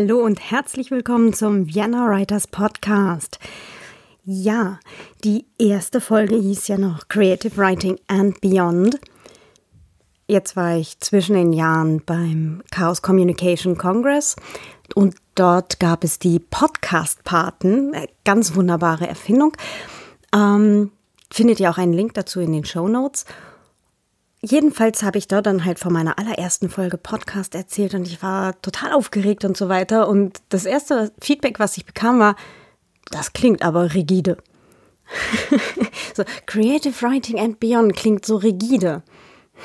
Hallo und herzlich willkommen zum Vienna Writers Podcast. Ja, die erste Folge hieß ja noch Creative Writing and Beyond. Jetzt war ich zwischen den Jahren beim Chaos Communication Congress und dort gab es die Podcast-Paten, ganz wunderbare Erfindung. Ähm, findet ihr auch einen Link dazu in den Show Notes. Jedenfalls habe ich dort dann halt von meiner allerersten Folge Podcast erzählt und ich war total aufgeregt und so weiter. Und das erste Feedback, was ich bekam, war, das klingt aber rigide. so, Creative Writing and Beyond klingt so rigide.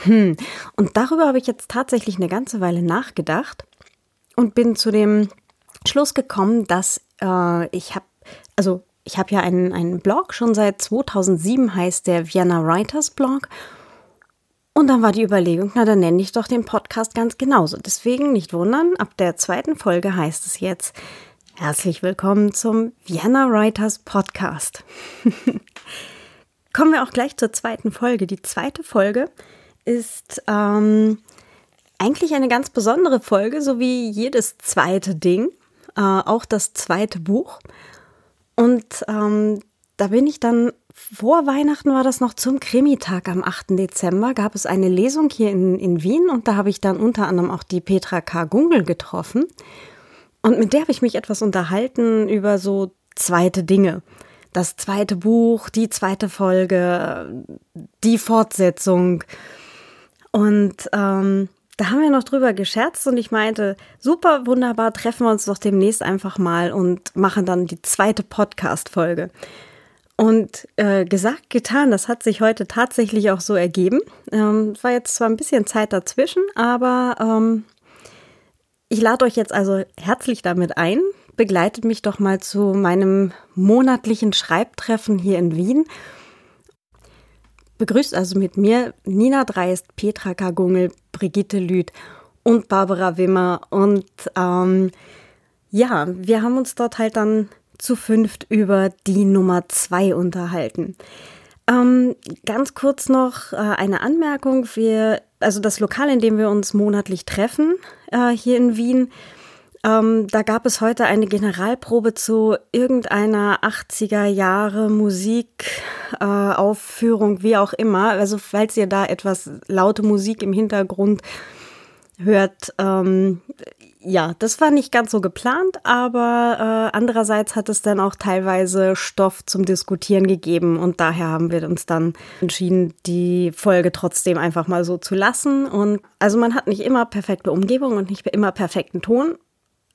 Hm. Und darüber habe ich jetzt tatsächlich eine ganze Weile nachgedacht und bin zu dem Schluss gekommen, dass äh, ich habe, also ich habe ja einen, einen Blog, schon seit 2007 heißt der Vienna Writers Blog und dann war die Überlegung, na dann nenne ich doch den Podcast ganz genauso. Deswegen nicht wundern, ab der zweiten Folge heißt es jetzt Herzlich willkommen zum Vienna Writers Podcast. Kommen wir auch gleich zur zweiten Folge. Die zweite Folge ist ähm, eigentlich eine ganz besondere Folge, so wie jedes zweite Ding, äh, auch das zweite Buch. Und ähm, da bin ich dann vor Weihnachten war das noch zum Krimitag am 8. Dezember, gab es eine Lesung hier in, in Wien und da habe ich dann unter anderem auch die Petra K. Gungel getroffen. Und mit der habe ich mich etwas unterhalten über so zweite Dinge. Das zweite Buch, die zweite Folge, die Fortsetzung. Und ähm, da haben wir noch drüber gescherzt und ich meinte, super, wunderbar, treffen wir uns doch demnächst einfach mal und machen dann die zweite Podcast-Folge. Und äh, gesagt, getan, das hat sich heute tatsächlich auch so ergeben. Ähm, war jetzt zwar ein bisschen Zeit dazwischen, aber ähm, ich lade euch jetzt also herzlich damit ein. Begleitet mich doch mal zu meinem monatlichen Schreibtreffen hier in Wien. Begrüßt also mit mir Nina Dreist, Petra Kagungel, Brigitte Lüth und Barbara Wimmer. Und ähm, ja, wir haben uns dort halt dann zu fünft über die Nummer zwei unterhalten. Ähm, ganz kurz noch äh, eine Anmerkung. Wir, also das Lokal, in dem wir uns monatlich treffen, äh, hier in Wien, ähm, da gab es heute eine Generalprobe zu irgendeiner 80er Jahre Musikaufführung, äh, wie auch immer. Also falls ihr da etwas laute Musik im Hintergrund hört, ähm, ja, das war nicht ganz so geplant, aber äh, andererseits hat es dann auch teilweise Stoff zum Diskutieren gegeben und daher haben wir uns dann entschieden, die Folge trotzdem einfach mal so zu lassen. Und also man hat nicht immer perfekte Umgebung und nicht immer perfekten Ton,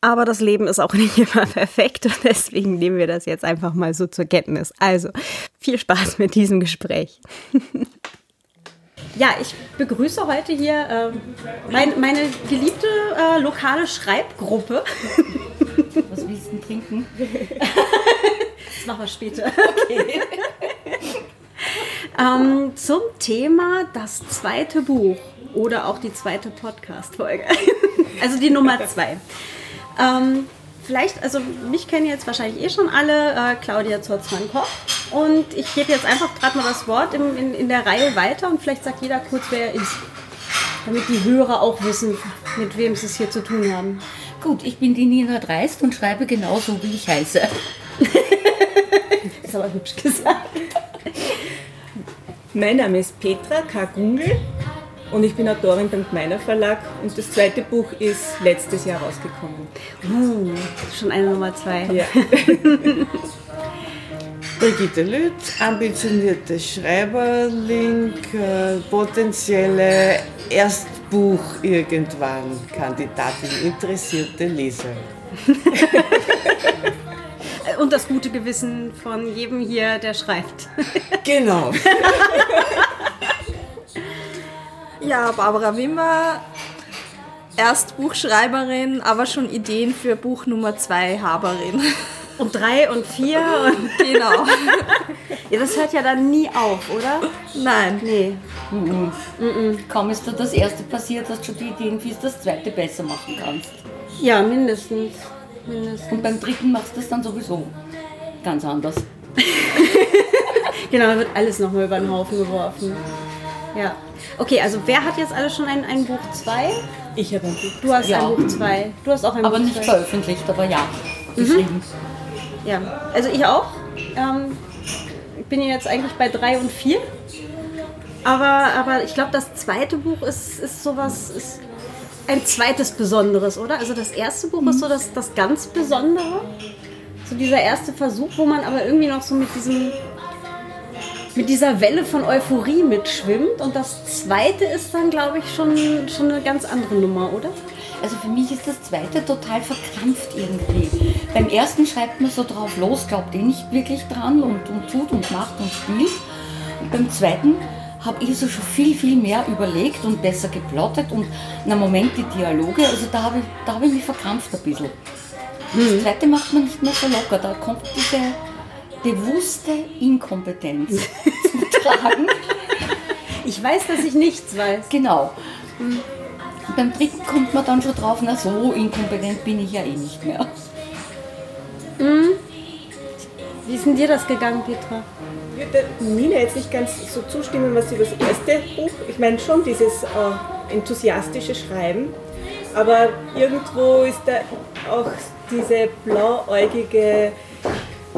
aber das Leben ist auch nicht immer perfekt und deswegen nehmen wir das jetzt einfach mal so zur Kenntnis. Also viel Spaß mit diesem Gespräch. Ja, ich begrüße heute hier äh, mein, meine geliebte äh, lokale Schreibgruppe. Was willst du denn trinken? das machen wir später. Okay. ähm, zum Thema das zweite Buch oder auch die zweite Podcast-Folge. also die Nummer zwei. Ähm, vielleicht, also mich kennen jetzt wahrscheinlich eh schon alle, äh, Claudia Zorzmann-Koch. Und ich gebe jetzt einfach gerade mal das Wort in, in, in der Reihe weiter und vielleicht sagt jeder kurz, wer er ist. Damit die Hörer auch wissen, mit wem sie es hier zu tun haben. Gut, ich bin die Nina Dreist und schreibe genauso, wie ich heiße. ist aber hübsch gesagt. Mein Name ist Petra K. Gungel und ich bin Autorin beim Gmeiner Verlag und das zweite Buch ist letztes Jahr rausgekommen. Uh, schon eine Nummer zwei. Ja. Brigitte Lüth, ambitionierte Schreiberling, äh, potenzielle Erstbuch irgendwann, Kandidatin, interessierte Leser. Und das gute Gewissen von jedem hier, der schreibt. Genau. Ja, Barbara Wimmer, Erstbuchschreiberin, aber schon Ideen für Buch Nummer 2 Haberin. Und drei und vier und genau. ja, das hört ja dann nie auf, oder? Nein. Nee. Mhm. Mhm. Kaum ist dir das erste passiert, dass du die Ideen fürs das zweite besser machen kannst. Ja, mindestens. mindestens. Und beim dritten machst du das dann sowieso ganz anders. genau, wird alles nochmal über den Haufen geworfen. Ja. Okay, also wer hat jetzt alles schon ein, ein Buch 2? Ich habe ein Buch. Du hast Ja. ein Buch 2. Du hast auch ein Aber Buch nicht zwei. veröffentlicht, aber ja, geschrieben. Ja, also ich auch. Ähm, ich bin jetzt eigentlich bei 3 und 4. Aber, aber ich glaube, das zweite Buch ist, ist sowas, ist ein zweites Besonderes, oder? Also das erste Buch ist so das, das ganz Besondere. So dieser erste Versuch, wo man aber irgendwie noch so mit diesem mit dieser Welle von Euphorie mitschwimmt. Und das zweite ist dann, glaube ich, schon, schon eine ganz andere Nummer, oder? Also für mich ist das zweite total verkrampft irgendwie. Beim ersten schreibt man so drauf los, glaubt eh nicht wirklich dran und, und tut und macht und spielt. Und beim zweiten habe ich so schon viel, viel mehr überlegt und besser geplottet und na Moment die Dialoge, also da habe ich, da habe ich mich verkrampft ein bisschen. Das zweite macht man nicht mehr so locker, da kommt diese bewusste Inkompetenz zum Tragen. Ich weiß, dass ich nichts weiß. Genau. Und beim dritten kommt man dann schon drauf, na so inkompetent bin ich ja eh nicht mehr. Wie ist denn dir das gegangen, Petra? Ich würde Nina jetzt nicht ganz so zustimmen, was über das erste Buch, ich meine schon dieses äh, enthusiastische Schreiben, aber irgendwo ist da auch diese blauäugige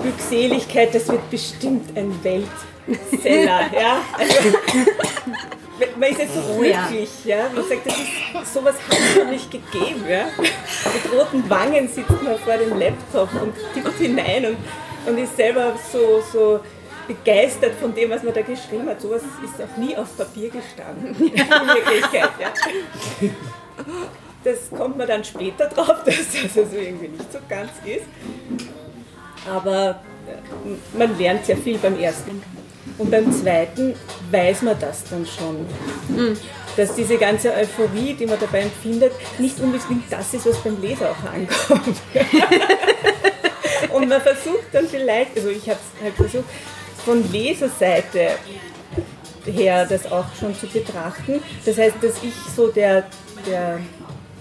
Glückseligkeit, das wird bestimmt ein Weltseller. ja? also, man ist jetzt so Oh ja. glücklich, ja? man sagt, das ist, sowas hat es noch nicht gegeben. Ja? Mit roten Wangen sitzt man vor dem Laptop und tippt hinein und, und ist selber so, so begeistert von dem, was man da geschrieben hat. Sowas ist auch nie auf Papier gestanden, in Wirklichkeit. Ja. Das kommt man dann später drauf, dass das also irgendwie nicht so ganz ist. Aber äh, man lernt sehr viel beim ersten. Und beim zweiten weiß man das dann schon. Dass diese ganze Euphorie, die man dabei empfindet, nicht unbedingt das ist, was beim Leser auch ankommt. Und man versucht dann vielleicht, also ich habe es halt versucht, von Leserseite her das auch schon zu betrachten. Das heißt, dass ich so der, der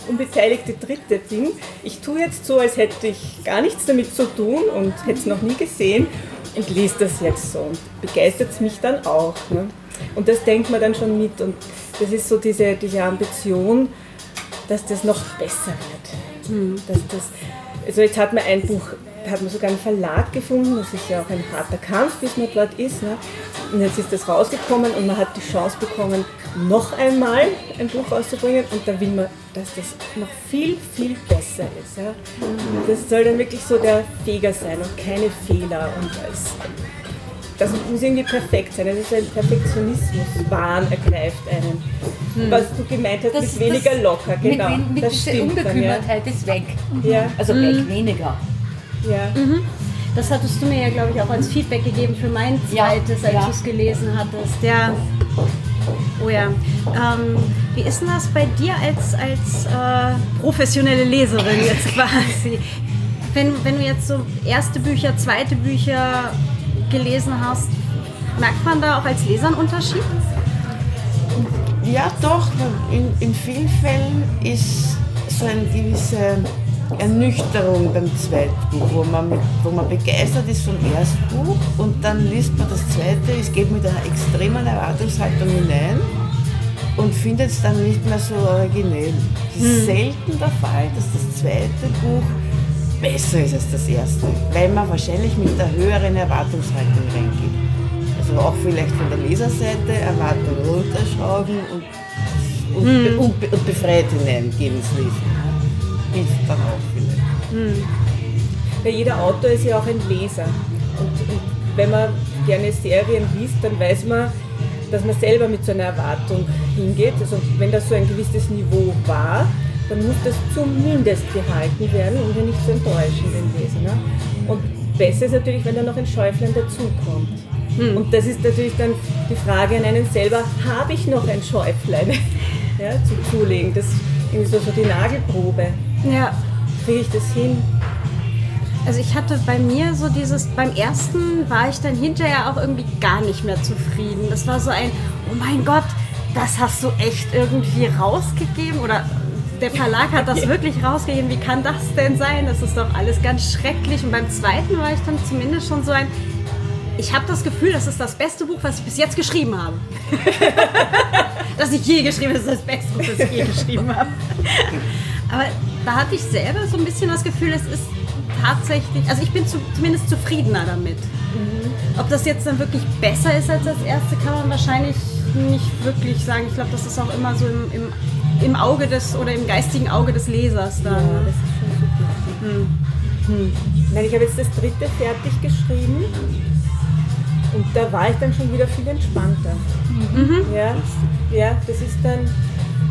unbeteiligte Dritte bin. Ich tue jetzt so, als hätte ich gar nichts damit zu tun und hätte es noch nie gesehen und lese das jetzt so und begeistert es mich dann auch. Ne? Und das denkt man dann schon mit und das ist so diese, diese Ambition, dass das noch besser wird. Dass das, also jetzt hat man ein Buch, hat man sogar einen Verlag gefunden, das ist ja auch ein harter Kampf, bis man dort ist. Ne? Und jetzt ist das rausgekommen und man hat die Chance bekommen, noch einmal ein Buch rauszubringen und da will man, dass das noch viel, viel besser ist. Ja? Das soll dann wirklich so der Feger sein und keine Fehler und es, das muss irgendwie perfekt sein. Das ist ein Perfektionismus, Wahn ergreift einen. Was du gemeint hast, mit weniger locker, genau. Mit, mit das dieser stimmt dann, ja. Unbekümmertheit ist weg. Ja, Also weg weniger. Ja. Das hattest du mir ja, glaube ich, auch als Feedback gegeben für mein Ja, zweites, als ja. du es gelesen hattest. Ja. Oh ja. Ähm, wie ist denn das bei dir als, als äh, professionelle Leserin jetzt quasi? Wenn, wenn du jetzt so erste Bücher, zweite Bücher gelesen hast, merkt man da auch als Leser einen Unterschied? Ja, doch. In, in vielen Fällen ist so eine gewisse Ernüchterung beim Zweitbuch, wo man, mit, wo man begeistert ist vom Erstbuch und dann liest man das Zweite, es geht mit einer extremen Erwartungshaltung hinein und findet es dann nicht mehr so originell. Es ist selten der Fall, dass das zweite Buch besser ist als das erste, weil man wahrscheinlich mit einer höheren Erwartungshaltung reingeht. Also auch vielleicht von der Leserseite Erwartungen runterschrauben und, und, be- und, be- und befreit hineingehen ins Lesen. Hilft dann auch vielleicht. Ja, jeder Autor ist ja auch ein Leser. Und, und wenn man gerne Serien liest, dann weiß man, dass man selber mit so einer Erwartung hingeht. Also wenn das so ein gewisses Niveau war, dann muss das zumindest gehalten werden, um ja nicht zu enttäuschen, den Leser. Ne? Und besser ist natürlich, wenn da noch ein Schäuflein dazukommt. Und das ist natürlich dann die Frage an einen selber, habe ich noch ein Schäuflein ja, zu zulegen? Das ist irgendwie so, so die Nagelprobe. Ja. Kriege ich das hin? Also ich hatte bei mir so dieses, beim ersten war ich dann hinterher auch irgendwie gar nicht mehr zufrieden. Das war so ein, oh mein Gott, das hast du echt irgendwie rausgegeben oder der Verlag hat das wirklich rausgegeben. Wie kann das denn sein? Das ist doch alles ganz schrecklich. Und beim zweiten war ich dann zumindest schon so ein, ich habe das Gefühl, das ist das beste Buch, was ich bis jetzt geschrieben habe. das ich je geschrieben habe, ist das beste Buch, das ich je geschrieben habe. Aber da hatte ich selber so ein bisschen das Gefühl, es ist tatsächlich, also ich bin zu, zumindest zufriedener damit. Ob das jetzt dann wirklich besser ist als das erste, kann man wahrscheinlich nicht wirklich sagen. Ich glaube, das ist auch immer so im, im, im Auge des oder im geistigen Auge des Lesers dann. Ja, das ist schon subjektiv. Hm. Nein, ich habe jetzt das dritte fertig geschrieben und da war ich dann schon wieder viel entspannter. Ja, ja, das ist dann,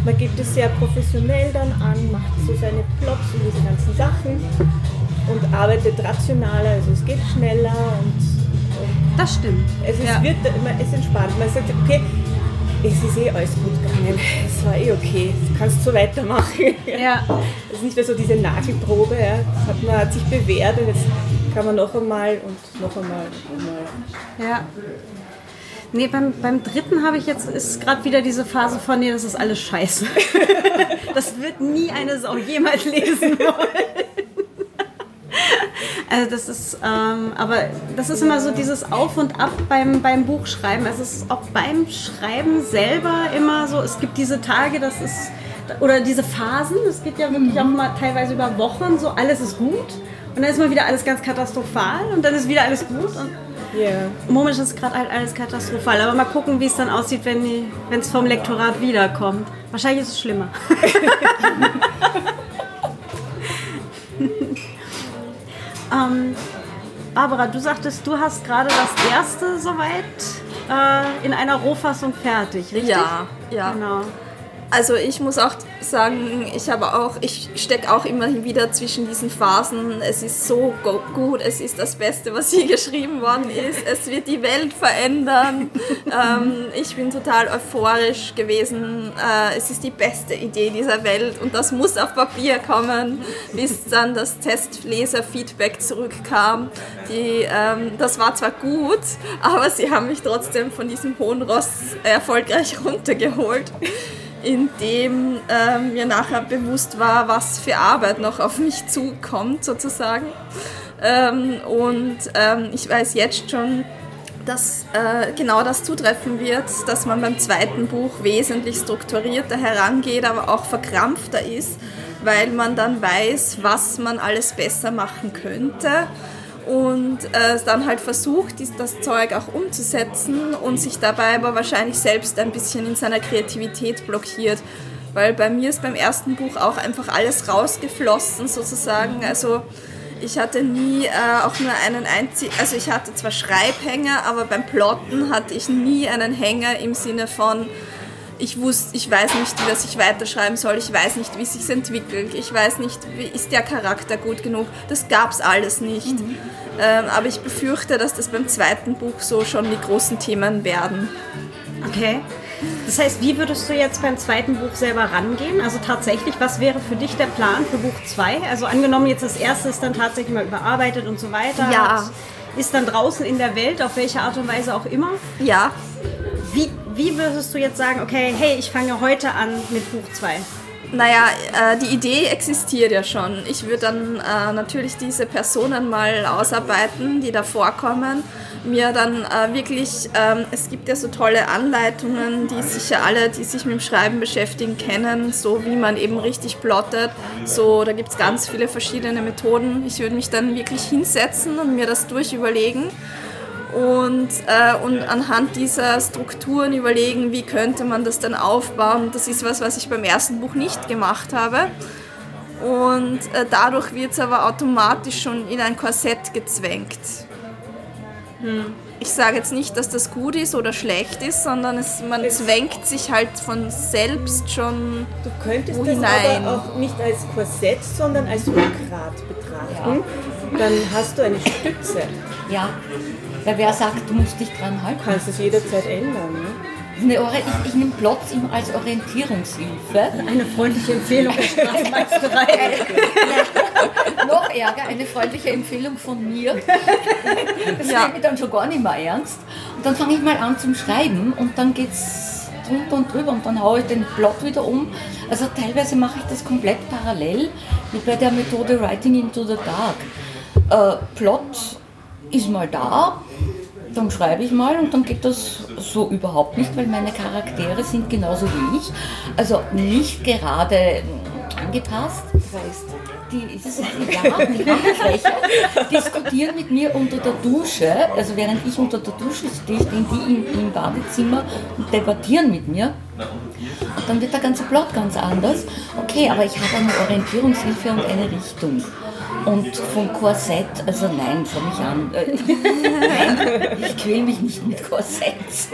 man gibt es sehr professionell dann an, macht so seine Plots und diese ganzen Sachen und arbeitet rationaler, also es geht schneller und Das stimmt. es, ist, Ja. wird, man, es entspannt. Man sagt, okay, es ist eh alles gut gegangen, es war eh okay, du kannst so weitermachen. Ja. Es ist nicht mehr so diese Nagelprobe, ja. das hat, man hat sich bewährt und jetzt kann man noch einmal und noch einmal und noch einmal. Ja. Nee, beim, beim dritten habe ich jetzt, ist gerade wieder diese Phase von, nee, das ist alles scheiße. das wird nie eine Sau jemals lesen wollen. Also das ist, ähm, aber das ist immer so dieses Auf und Ab beim, beim Buchschreiben. Es ist auch beim Schreiben selber immer so, es gibt diese Tage, das ist, oder diese Phasen, es geht ja wirklich auch mal teilweise über Wochen, so alles ist gut. Und dann ist mal wieder alles ganz katastrophal und dann ist wieder alles gut. Und Ja. Momentan ist gerade halt alles katastrophal, aber mal gucken, wie es dann aussieht, wenn es vom Lektorat wiederkommt. Wahrscheinlich ist es schlimmer. ähm, Barbara, du sagtest, du hast gerade das erste soweit äh, in einer Rohfassung fertig, richtig? Ja, ja. Genau. Also ich muss auch sagen, ich habe auch, ich stecke auch immer wieder zwischen diesen Phasen. Es ist so gut, es ist das Beste, was je geschrieben worden ist. Es wird die Welt verändern. ähm, ich bin total euphorisch gewesen. Äh, es ist die beste Idee dieser Welt und das muss auf Papier kommen, bis dann das Testleser-Feedback zurückkam. Die, ähm, das war zwar gut, aber sie haben mich trotzdem von diesem hohen Ross erfolgreich runtergeholt in dem ähm, mir nachher bewusst war, was für Arbeit noch auf mich zukommt, sozusagen. Ähm, und ähm, ich weiß jetzt schon, dass äh, genau das zutreffen wird, dass man beim zweiten Buch wesentlich strukturierter herangeht, aber auch verkrampfter ist, weil man dann weiß, was man alles besser machen könnte und äh, dann halt versucht, das Zeug auch umzusetzen und sich dabei aber wahrscheinlich selbst ein bisschen in seiner Kreativität blockiert. Weil bei mir ist beim ersten Buch auch einfach alles rausgeflossen sozusagen. Also ich hatte nie äh, auch nur einen einzigen, also ich hatte zwar Schreibhänger, aber beim Plotten hatte ich nie einen Hänger im Sinne von, ich wusste, ich weiß nicht, wie das ich weiterschreiben soll, ich weiß nicht, wie es sich entwickelt, ich weiß nicht, wie ist der Charakter gut genug. Das gab es alles nicht. Ähm, aber ich befürchte, dass das beim zweiten Buch so schon die großen Themen werden. Okay. Das heißt, wie würdest du jetzt beim zweiten Buch selber rangehen? Also tatsächlich, was wäre für dich der Plan für Buch 2? Also angenommen, jetzt das erste ist dann tatsächlich mal überarbeitet und so weiter. Ja. Ist dann draußen in der Welt, auf welche Art und Weise auch immer. Ja, Wie, wie würdest du jetzt sagen, okay, hey, ich fange heute an mit Buch 2? Naja, äh, die Idee existiert ja schon. Ich würde dann äh, natürlich diese Personen mal ausarbeiten, die da vorkommen. Mir dann äh, wirklich, ähm, es gibt ja so tolle Anleitungen, die sicher alle, die sich mit dem Schreiben beschäftigen, kennen, so wie man eben richtig plottet. So, da gibt es ganz viele verschiedene Methoden. Ich würde mich dann wirklich hinsetzen und mir das durchüberlegen und, äh, und anhand dieser Strukturen überlegen, wie könnte man das dann aufbauen. Das ist was, was ich beim ersten Buch nicht gemacht habe. Und äh, dadurch wird es aber automatisch schon in ein Korsett gezwängt. Ich sage jetzt nicht, dass das gut ist oder schlecht ist, sondern es, man zwängt sich halt von selbst schon. Du könntest das hinein? aber auch nicht als Korsett, sondern als Rückgrat betrachten. Dann hast du eine Stütze. Ja, weil wer sagt, du musst dich dran halten. Du kannst es jederzeit ändern. Ne? Ich, ich nehme Plots immer als Orientierungshilfe. Eine freundliche Empfehlung der Straßenmeisterei. Noch ärger, eine freundliche Empfehlung von mir. Das Ja. nehme ich dann schon gar nicht mehr ernst. Und dann fange ich mal an zum Schreiben und dann geht es drunter und drüber und dann haue ich den Plot wieder um. Also teilweise mache ich das komplett parallel, wie bei der Methode Writing into the Dark. Äh, Plot ist mal da, dann schreibe ich mal und dann geht das so überhaupt nicht, weil meine Charaktere sind genauso wie ich. Also nicht gerade mm, angepasst. Die, das ist ja, die Handfläche, diskutieren mit mir unter der Dusche. Also während ich unter der Dusche stehe, stehen die im, im Badezimmer und debattieren mit mir. Und dann wird der ganze Plot ganz anders. Okay, aber ich habe eine Orientierungshilfe und eine Richtung. Und vom Korsett, also nein, schau mich an. Äh, nein, ich quäle mich nicht mit Korsetts.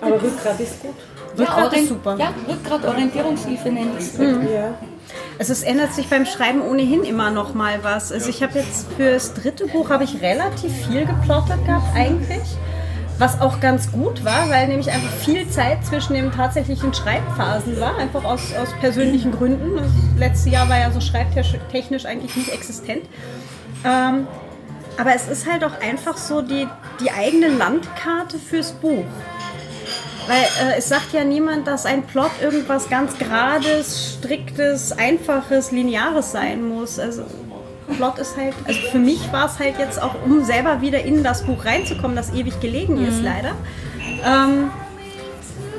Aber Rückgrat ist gut. Rückgrat ja, ist super. Ja, Rückgrat, Orientierungshilfe nenne ich es. Ja. Also es ändert sich beim Schreiben ohnehin immer noch mal was. Also ich habe jetzt fürs dritte Buch habe ich relativ viel geplottet gehabt eigentlich. Was auch ganz gut war, weil nämlich einfach viel Zeit zwischen den tatsächlichen Schreibphasen war, einfach aus, aus persönlichen Gründen. Das letzte Jahr war ja so schreibtechnisch eigentlich nicht existent. Ähm, aber es ist halt auch einfach so die, die eigene Landkarte fürs Buch. Weil äh, es sagt ja niemand, dass ein Plot irgendwas ganz Gerades, Striktes, Einfaches, Lineares sein muss. Also Plot ist halt, also für mich war es halt jetzt auch, um selber wieder in das Buch reinzukommen, das ewig gelegen ist leider, ähm,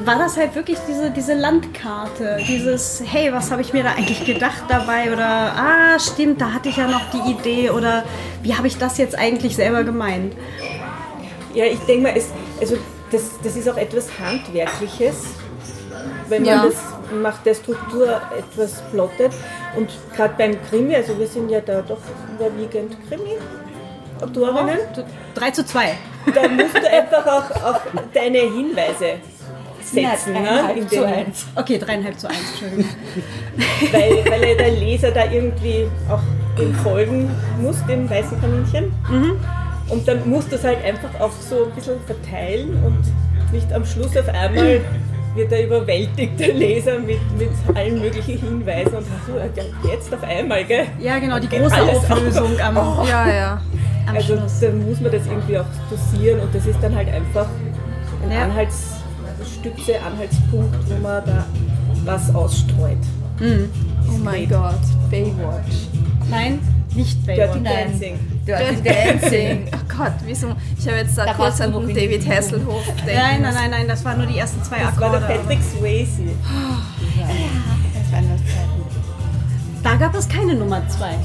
war das halt wirklich diese, diese Landkarte, dieses, hey, was habe ich mir da eigentlich gedacht dabei oder, ah, stimmt, da hatte ich ja noch die Idee oder wie habe ich das jetzt eigentlich selber gemeint? Ja, ich denke mal, es, also das, das ist auch etwas Handwerkliches, wenn man Ja. das nach der Struktur etwas plottet. Und gerade beim Krimi, also wir sind ja da doch überwiegend Krimi-Autorinnen, 3 zu 2. da musst du einfach auch, auch deine Hinweise setzen. Nein, ne, zu den- eins. Okay, dreieinhalb zu eins, Entschuldigung. weil, weil ja der Leser da irgendwie auch dem folgen muss, dem weißen Kaninchen. Und dann musst du es halt einfach auch so ein bisschen verteilen und nicht am Schluss auf einmal wird er der Leser, mit, mit allen möglichen Hinweisen und so, jetzt auf einmal, gell? Ja, genau, die große Auflösung am, Ja, ja. am Also Schluss. dann muss man das irgendwie auch dosieren und das ist dann halt einfach ein Ja. Anhaltsstütze, Anhaltspunkt, wo man da was ausstreut. Oh mein Gott, Baywatch. Nein, nicht Dirty Baywatch. Nein. Dancing. Dirty Dancing. Oh Gott, wieso? Ich habe jetzt da kurz an David Hasselhoff denken Nein, nein, nein, nein, das waren nur die ersten zwei Das war Akkorde. der Patrick Swayze. Das waren das Zeiten. Da gab es keine Nummer zwei.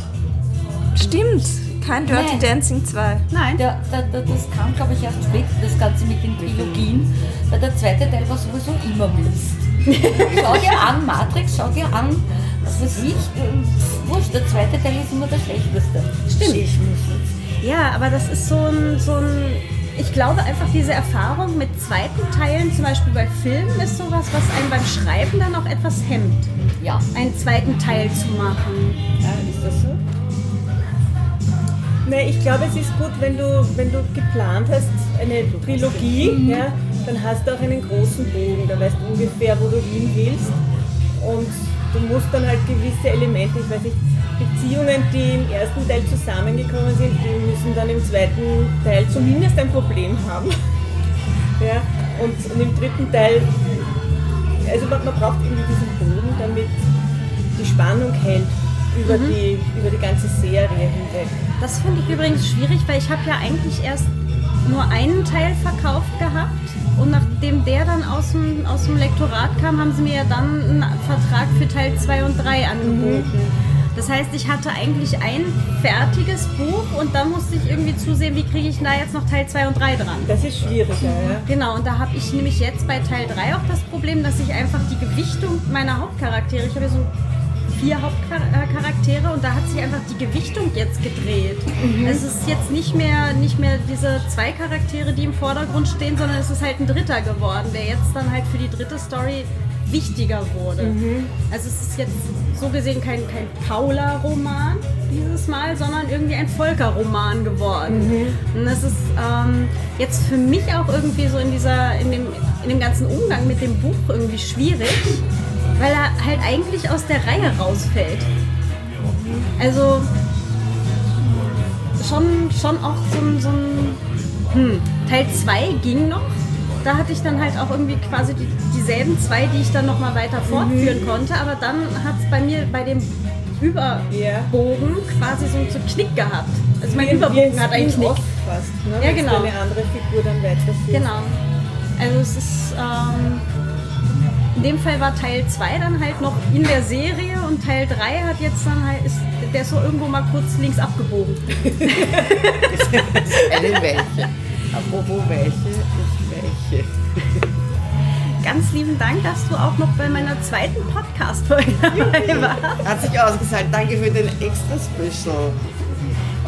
Stimmt, kein Dirty Nein. Dancing 2. Nein. Der, der, der, das kam, glaube ich, erst später, das Ganze mit den Trilogien, weil der zweite Teil war sowieso immer Mist. schau dir an, Matrix, schau dir an, was weiß ich, äh, pf, wurscht, der zweite Teil ist immer der schlechteste. Stimmt. Ja, aber das ist so ein, so ein. Ich glaube einfach, diese Erfahrung mit zweiten Teilen, zum Beispiel bei Filmen, ist sowas, was einen beim Schreiben dann auch etwas hemmt, Ja. einen zweiten Teil zu machen. Ja, ist das so? Nein, ich glaube, es ist gut, wenn du, wenn du geplant hast, eine Trilogie, ja, dann hast du auch einen großen Bogen, da weißt du ungefähr, wo du hin willst. Und du musst dann halt gewisse Elemente, ich weiß nicht, Beziehungen, die im ersten Teil zusammengekommen sind, die müssen dann im zweiten Teil zumindest ein Problem haben. Ja, und, und im dritten Teil, also man, man braucht irgendwie diesen Bogen, damit die Spannung hält über, die, über die ganze Serie hinweg. Das finde ich übrigens schwierig, weil ich habe ja eigentlich erst nur einen Teil verkauft gehabt und nachdem der dann aus dem, aus dem Lektorat kam, haben sie mir ja dann einen Vertrag für Teil 2 und 3 angeboten. Das heißt, ich hatte eigentlich ein fertiges Buch und dann musste ich irgendwie zusehen, wie kriege ich da jetzt noch Teil 2 und 3 dran. Das ist schwieriger, ja. Genau, und da habe ich nämlich jetzt bei Teil 3 auch das Problem, dass ich einfach die Gewichtung meiner Hauptcharaktere, ich habe ja so vier Hauptcharaktere und da hat sich einfach die Gewichtung jetzt gedreht. Es ist jetzt nicht mehr, nicht mehr diese zwei Charaktere, die im Vordergrund stehen, sondern es ist halt ein dritter geworden, der jetzt dann halt für die dritte Story wichtiger wurde. Also es ist jetzt so gesehen kein, kein Paula-Roman dieses Mal, sondern irgendwie ein Volker-Roman geworden. Und das ist ähm, jetzt für mich auch irgendwie so in dieser, in dem, in dem ganzen Umgang mit dem Buch irgendwie schwierig, weil er halt eigentlich aus der Reihe rausfällt. Also schon, schon auch so ein, so ein hm, Teil 2 ging noch. Da hatte ich dann halt auch irgendwie quasi die, dieselben zwei, die ich dann nochmal weiter fortführen konnte. Aber dann hat es bei mir bei dem Überbogen quasi so, so einen Knick gehabt. Also mein Überbogen hat eigentlich Spin-off Knick. fast, ne? Ja, genau. eine andere Figur dann weiterführst. Genau. Also es ist, ähm, in dem Fall war Teil 2 dann halt noch in der Serie und Teil 3 hat jetzt dann halt, ist, der ist so irgendwo mal kurz links abgebogen. Eine welche. Apropos welche ist welche. Ganz lieben Dank, dass du auch noch bei meiner zweiten Podcast-Folge dabei warst. Hat sich ausgezahlt. Danke für den extra Special.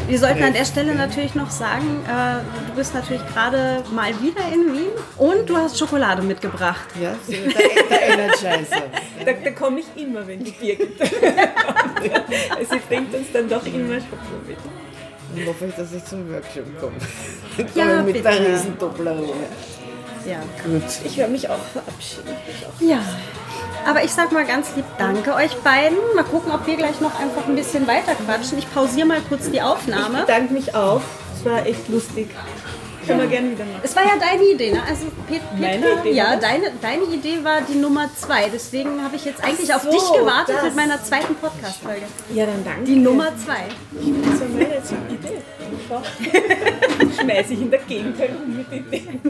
Wir sollten an der Stelle natürlich noch sagen, äh, du bist natürlich gerade mal wieder in Wien und du hast Schokolade mitgebracht. Ja, so der, der Energizer. Da, da komme ich immer, wenn die Birgit Also Sie bringt uns dann doch immer Schoko mit. Und hoffe ich, dass ich zum Workshop komme. Ja, mit bitte. der riesen. Ja. Gut. Ich werde mich auch verabschieden. Ja. Aber ich sag mal ganz lieb Danke euch beiden. Mal gucken, ob wir gleich noch einfach ein bisschen weiter quatschen. Ich pausiere mal kurz die Ich Aufnahme. bedanke mich auch. Es war echt lustig. Können wir gerne wieder machen. Es war ja deine Idee, ne? Also Pet Meine Petra, Idee ja, deine, deine Idee war die Nummer zwei. Deswegen habe ich jetzt eigentlich auf so, dich gewartet mit meiner zweiten Podcast-Folge. Ja, dann danke. Die Nummer zwei. Das war meine Idee. Schmeiße ich in der Gegend mit Ideen.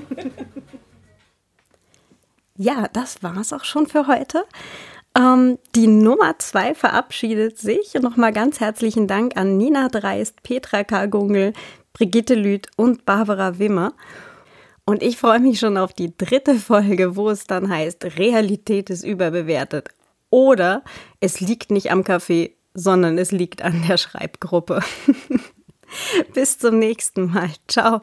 Ja, das war's auch schon für heute. Ähm, die Nummer zwei verabschiedet sich. Nochmal ganz herzlichen Dank an Nina Dreist, Petra Kargungel, Brigitte Lüth und Barbara Wimmer. Und ich freue mich schon auf die dritte Folge, wo es dann heißt, Realität ist überbewertet. Oder es liegt nicht am Kaffee, sondern es liegt an der Schreibgruppe. Bis zum nächsten Mal. Ciao.